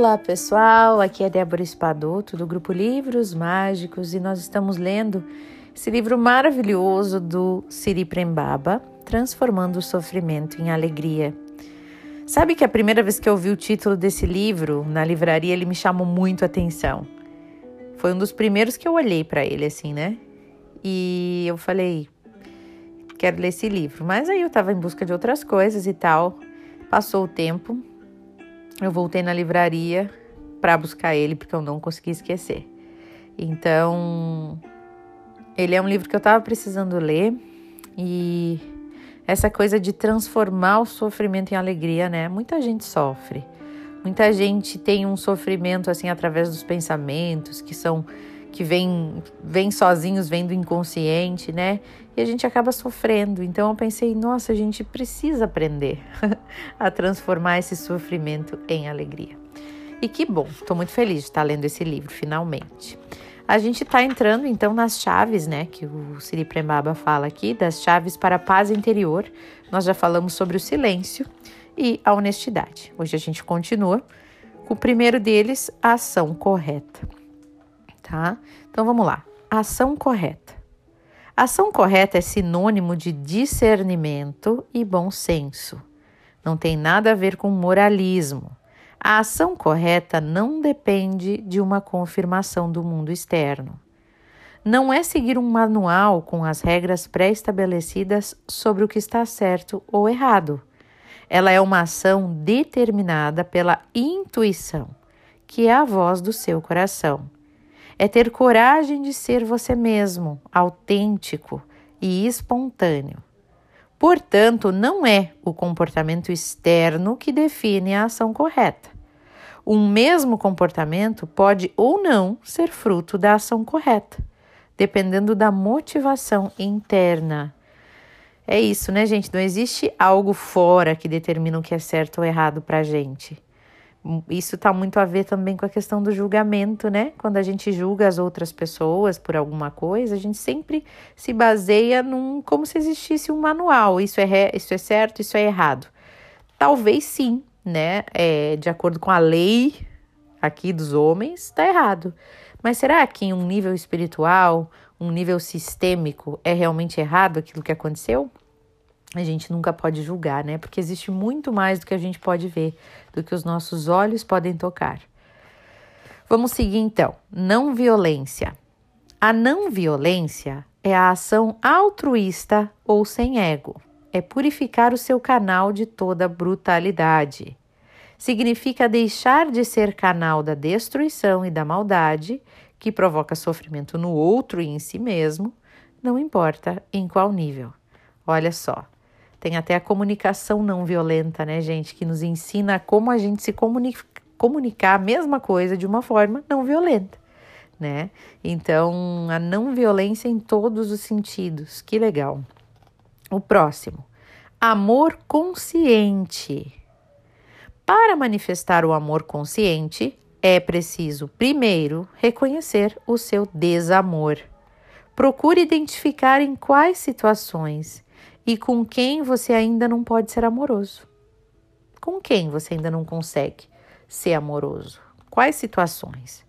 Olá pessoal, aqui é Débora Espadoto do grupo Livros Mágicos e nós estamos lendo esse livro maravilhoso do Siri Prembaba, Transformando o Sofrimento em Alegria. Sabe que a primeira vez que eu vi o título desse livro na livraria ele me chamou muito a atenção. Foi um dos primeiros que eu olhei para ele assim, né? E eu falei, quero ler esse livro. Mas aí eu estava em busca de outras coisas e tal. Passou o tempo, eu voltei na livraria para buscar ele porque eu não consegui esquecer. Então, ele é um livro que eu estava precisando ler e essa coisa de transformar o sofrimento em alegria, né? Muita gente sofre. Muita gente tem um sofrimento assim através dos pensamentos que são que vem, vem sozinhos, vem do inconsciente, né? E a gente acaba sofrendo. Então eu pensei, nossa, a gente precisa aprender a transformar esse sofrimento em alegria. E que bom, estou muito feliz de estar lendo esse livro, finalmente. A gente está entrando então nas chaves, né, que o Siri Prembaba fala aqui, das chaves para a paz interior. Nós já falamos sobre o silêncio e a honestidade. Hoje a gente continua com o primeiro deles, a ação correta tá? Então vamos lá. Ação correta. Ação correta é sinônimo de discernimento e bom senso. Não tem nada a ver com moralismo. A ação correta não depende de uma confirmação do mundo externo. Não é seguir um manual com as regras pré-estabelecidas sobre o que está certo ou errado. Ela é uma ação determinada pela intuição, que é a voz do seu coração é ter coragem de ser você mesmo, autêntico e espontâneo. Portanto, não é o comportamento externo que define a ação correta. Um mesmo comportamento pode ou não ser fruto da ação correta, dependendo da motivação interna. É isso, né, gente? Não existe algo fora que determina o que é certo ou errado para gente. Isso está muito a ver também com a questão do julgamento, né? Quando a gente julga as outras pessoas por alguma coisa, a gente sempre se baseia num como se existisse um manual. Isso é, isso é certo, isso é errado. Talvez sim, né? É, de acordo com a lei aqui dos homens, está errado. Mas será que em um nível espiritual, um nível sistêmico, é realmente errado aquilo que aconteceu? A gente nunca pode julgar, né? Porque existe muito mais do que a gente pode ver, do que os nossos olhos podem tocar. Vamos seguir então. Não violência. A não violência é a ação altruísta ou sem ego. É purificar o seu canal de toda brutalidade. Significa deixar de ser canal da destruição e da maldade, que provoca sofrimento no outro e em si mesmo, não importa em qual nível. Olha só, tem até a comunicação não violenta, né, gente, que nos ensina como a gente se comunica, comunicar a mesma coisa de uma forma não violenta, né? Então, a não violência em todos os sentidos. Que legal. O próximo, amor consciente. Para manifestar o amor consciente, é preciso, primeiro, reconhecer o seu desamor. Procure identificar em quais situações e com quem você ainda não pode ser amoroso. Com quem você ainda não consegue ser amoroso? Quais situações?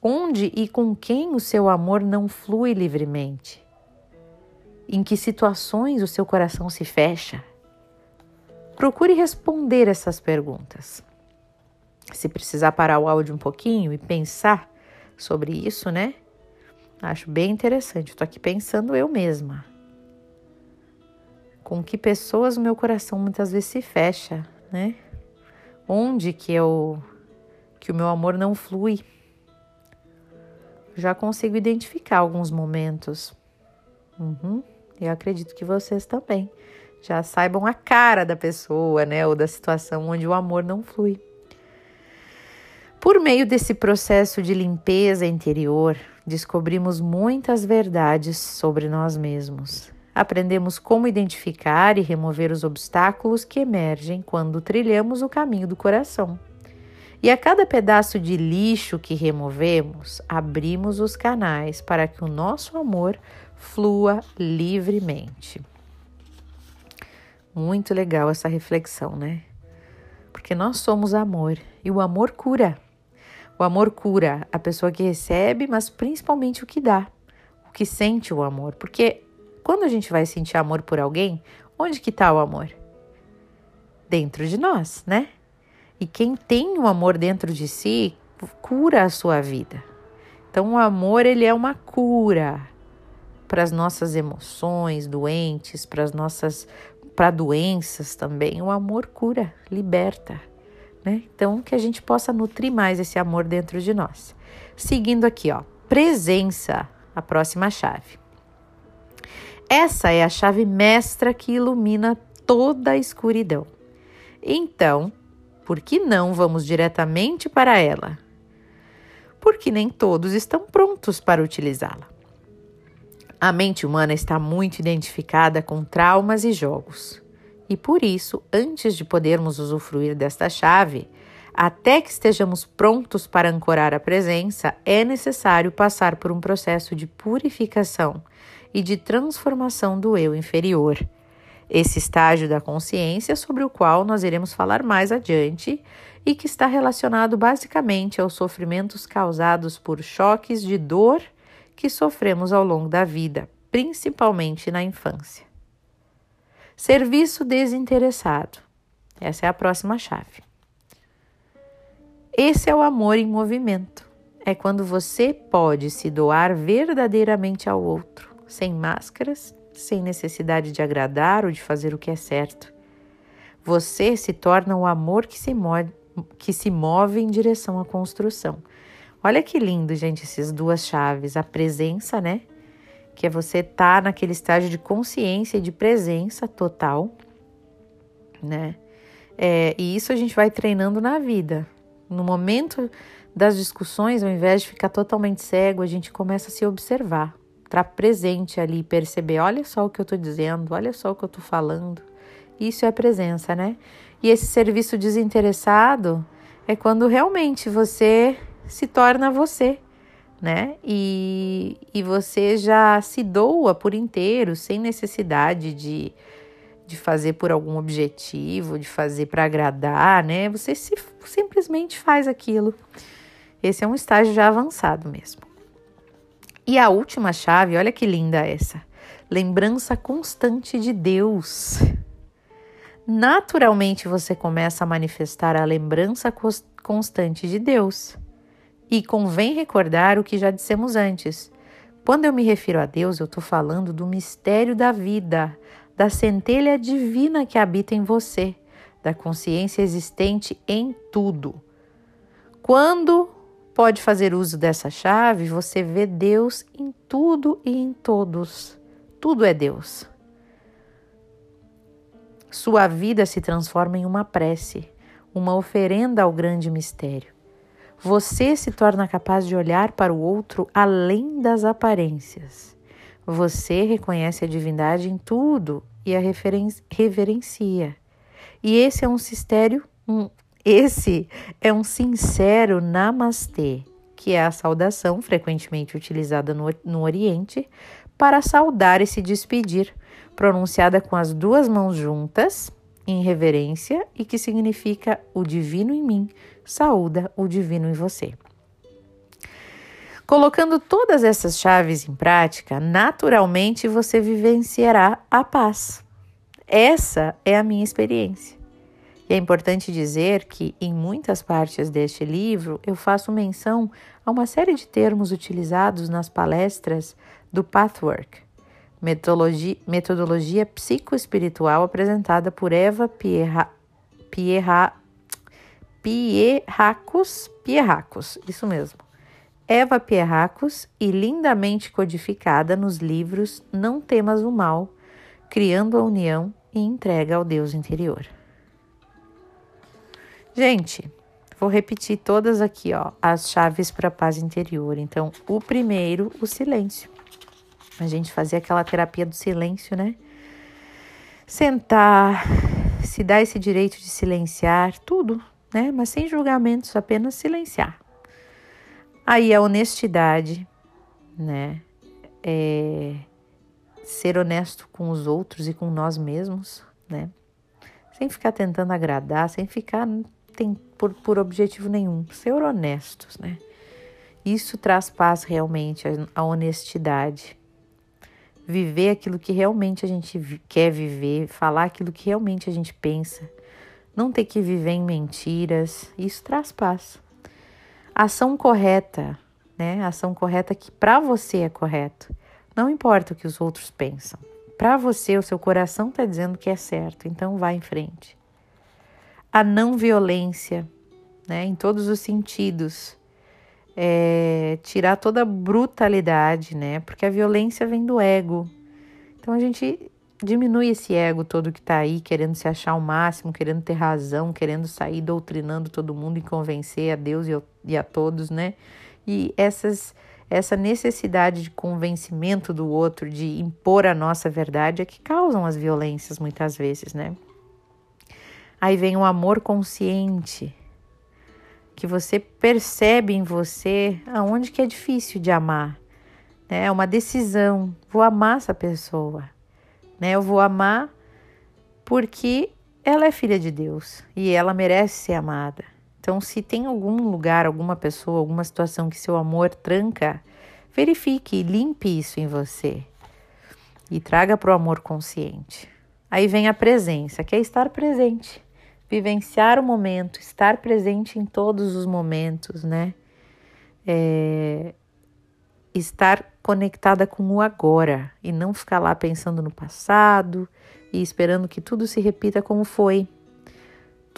Onde e com quem o seu amor não flui livremente? Em que situações o seu coração se fecha? Procure responder essas perguntas. Se precisar parar o áudio um pouquinho e pensar sobre isso, né? Acho bem interessante. Estou aqui pensando eu mesma com que pessoas o meu coração muitas vezes se fecha, né? Onde que eu que o meu amor não flui. Já consigo identificar alguns momentos. Uhum. Eu acredito que vocês também já saibam a cara da pessoa, né, ou da situação onde o amor não flui. Por meio desse processo de limpeza interior, descobrimos muitas verdades sobre nós mesmos Aprendemos como identificar e remover os obstáculos que emergem quando trilhamos o caminho do coração. E a cada pedaço de lixo que removemos, abrimos os canais para que o nosso amor flua livremente. Muito legal essa reflexão, né? Porque nós somos amor E o amor cura. O amor cura a pessoa que recebe, mas principalmente o que dá, o que sente o amor. Porque quando a gente vai sentir amor por alguém, onde que está o amor? Dentro de nós, né? E quem tem o amor dentro de si cura a sua vida. Então o amor ele é uma cura para as nossas emoções doentes, para as nossas para doenças também. O amor cura, liberta, né? Então que a gente possa nutrir mais esse amor dentro de nós. Seguindo aqui, ó, presença, a próxima chave. Essa é a chave mestra que ilumina toda a escuridão. Então, por que não vamos diretamente para ela? Porque nem todos estão prontos para utilizá-la. A mente humana está muito identificada com traumas e jogos. E por isso, antes de podermos usufruir desta chave, até que estejamos prontos para ancorar a presença, é necessário passar por um processo de purificação e de transformação do eu inferior. Esse estágio da consciência sobre o qual nós iremos falar mais adiante e que está relacionado basicamente aos sofrimentos causados por choques de dor que sofremos ao longo da vida, principalmente na infância. Serviço desinteressado. Essa é a próxima chave. Esse é o amor em movimento. É quando você pode se doar verdadeiramente ao outro sem máscaras, sem necessidade de agradar ou de fazer o que é certo. Você se torna o amor que se move, que se move em direção à construção. Olha que lindo, gente, essas duas chaves. A presença, né? Que é você estar tá naquele estágio de consciência e de presença total, né? É, e isso a gente vai treinando na vida. No momento das discussões, ao invés de ficar totalmente cego, a gente começa a se observar estar presente ali, perceber, olha só o que eu estou dizendo, olha só o que eu estou falando. Isso é presença, né? E esse serviço desinteressado é quando realmente você se torna você, né? E, e você já se doa por inteiro, sem necessidade de, de fazer por algum objetivo, de fazer para agradar, né? Você se, simplesmente faz aquilo. Esse é um estágio já avançado mesmo. E a última chave, olha que linda essa. Lembrança constante de Deus. Naturalmente você começa a manifestar a lembrança constante de Deus. E convém recordar o que já dissemos antes. Quando eu me refiro a Deus, eu estou falando do mistério da vida, da centelha divina que habita em você, da consciência existente em tudo. Quando pode fazer uso dessa chave, você vê Deus em tudo e em todos. Tudo é Deus. Sua vida se transforma em uma prece, uma oferenda ao grande mistério. Você se torna capaz de olhar para o outro além das aparências. Você reconhece a divindade em tudo e a reverencia. E esse é um mistério, um, esse é um sincero namastê, que é a saudação frequentemente utilizada no, no Oriente para saudar e se despedir, pronunciada com as duas mãos juntas, em reverência, e que significa o divino em mim, saúda o divino em você. Colocando todas essas chaves em prática, naturalmente você vivenciará a paz. Essa é a minha experiência. E é importante dizer que, em muitas partes deste livro, eu faço menção a uma série de termos utilizados nas palestras do Pathwork, metodologia, metodologia psicoespiritual apresentada por Eva Pierra, Pierra, isso mesmo. Eva Pierracos e lindamente codificada nos livros Não Temas o Mal, Criando a União e Entrega ao Deus Interior. Gente, vou repetir todas aqui, ó, as chaves para paz interior. Então, o primeiro, o silêncio. A gente fazia aquela terapia do silêncio, né? Sentar, se dar esse direito de silenciar, tudo, né? Mas sem julgamentos, apenas silenciar. Aí a honestidade, né? É ser honesto com os outros e com nós mesmos, né? Sem ficar tentando agradar, sem ficar tem por, por objetivo nenhum ser honestos, né? Isso traz paz realmente, a, honestidade. Viver aquilo que realmente a gente quer viver, falar aquilo que realmente a gente pensa. Não ter que viver em mentiras, isso traz paz. Ação correta, né? Ação correta que para você é correto. Não importa o que os outros pensam. Para você, o seu coração está dizendo que é certo, então vá em frente. A não violência, né, em todos os sentidos. É, tirar toda a brutalidade, né? Porque a violência vem do ego. Então a gente diminui esse ego todo que está aí, querendo se achar o máximo, querendo ter razão, querendo sair doutrinando todo mundo e convencer a Deus e a todos, né? E essas essa necessidade de convencimento do outro, de impor a nossa verdade, é que causam as violências muitas vezes, né? Aí vem o amor consciente, que você percebe em você aonde que é difícil de amar. Né? É uma decisão. Vou amar essa pessoa. Né? Eu vou amar porque ela é filha de Deus e ela merece ser amada. Então, se tem algum lugar, alguma pessoa, alguma situação que seu amor tranca, verifique, limpe isso em você e traga para o amor consciente. Aí vem a presença, que é estar presente, vivenciar o momento, estar presente em todos os momentos, né? É, estar conectada com o agora e não ficar lá pensando no passado e esperando que tudo se repita como foi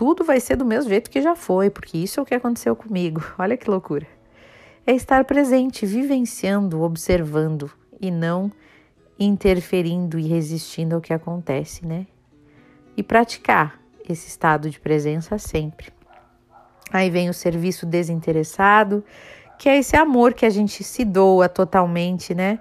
tudo vai ser do mesmo jeito que já foi, porque isso é o que aconteceu comigo. Olha que loucura. É estar presente, vivenciando, observando e não interferindo e resistindo ao que acontece, né? E praticar esse estado de presença sempre. Aí vem o serviço desinteressado, que é esse amor que a gente se doa totalmente, né?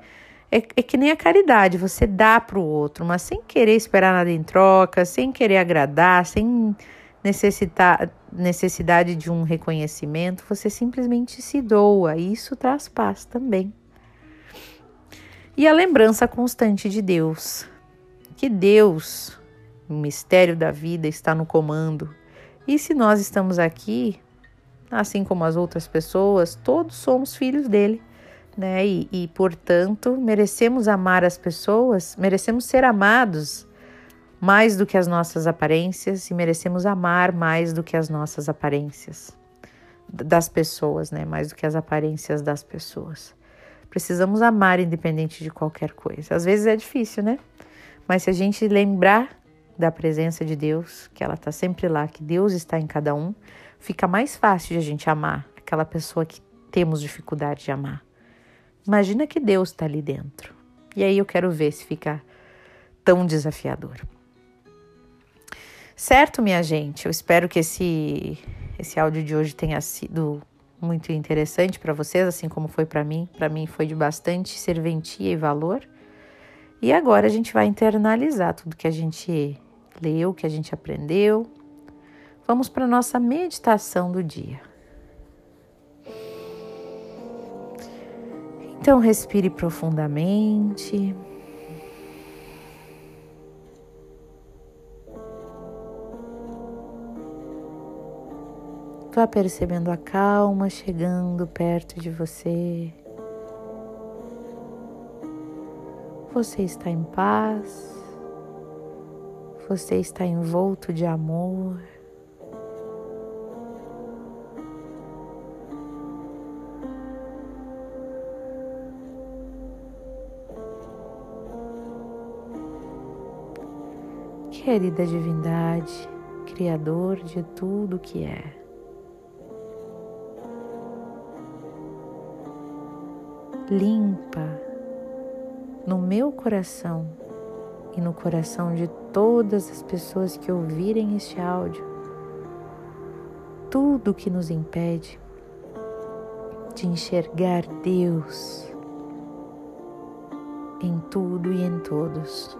É, é que nem a caridade, você dá para o outro, mas sem querer esperar nada em troca, sem querer agradar, sem necessitar, necessidade de um reconhecimento, você simplesmente se doa. E isso traz paz também. E a lembrança constante de Deus. Que Deus, o mistério da vida, está no comando. E se nós estamos aqui, assim como as outras pessoas, todos somos filhos dele. Né? E, e portanto, merecemos amar as pessoas, merecemos ser amados mais do que as nossas aparências e merecemos amar mais do que as nossas aparências das pessoas, né? Mais do que as aparências das pessoas. Precisamos amar independente de qualquer coisa. Às vezes é difícil, né? Mas se a gente lembrar da presença de Deus, que ela está sempre lá, que Deus está em cada um, fica mais fácil de a gente amar aquela pessoa que temos dificuldade de amar. Imagina que Deus está ali dentro. E aí eu quero ver se fica tão desafiador. Certo, minha gente? Eu espero que esse, esse áudio de hoje tenha sido muito interessante para vocês, assim como foi para mim. Para mim foi de bastante serventia e valor. E agora a gente vai internalizar tudo que a gente leu, que a gente aprendeu. Vamos para nossa meditação do dia. Então respire profundamente. Vá percebendo a calma chegando perto de você. Você está em paz. Você está envolto de amor. Querida divindade, Criador de tudo que é. limpa no meu coração e no coração de todas as pessoas que ouvirem este áudio tudo que nos impede de enxergar Deus em tudo e em todos.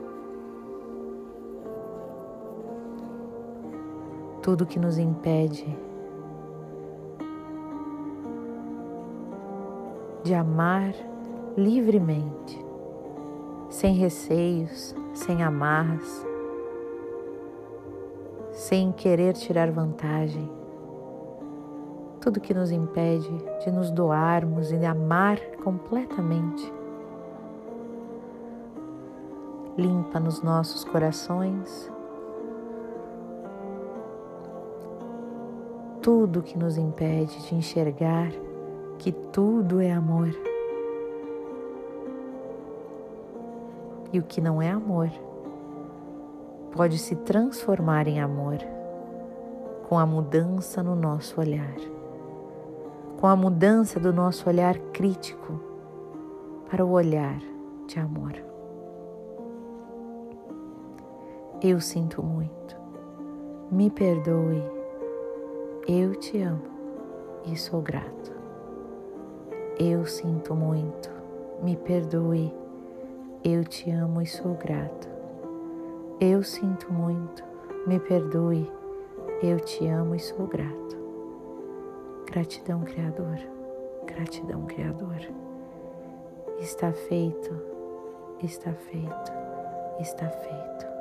Tudo que nos impede de amar livremente, sem receios, sem amarras, sem querer tirar vantagem, tudo que nos impede de nos doarmos e de amar completamente. Limpa nos nossos corações tudo que nos impede de enxergar que tudo é amor. E o que não é amor pode se transformar em amor com a mudança no nosso olhar, com a mudança do nosso olhar crítico para o olhar de amor. Eu sinto muito, me perdoe, eu te amo e sou grato. Eu sinto muito, me perdoe, eu te amo e sou grato. Eu sinto muito, me perdoe, eu te amo e sou grato. Gratidão, Criador. Gratidão, Criador. Está feito, está feito, está feito.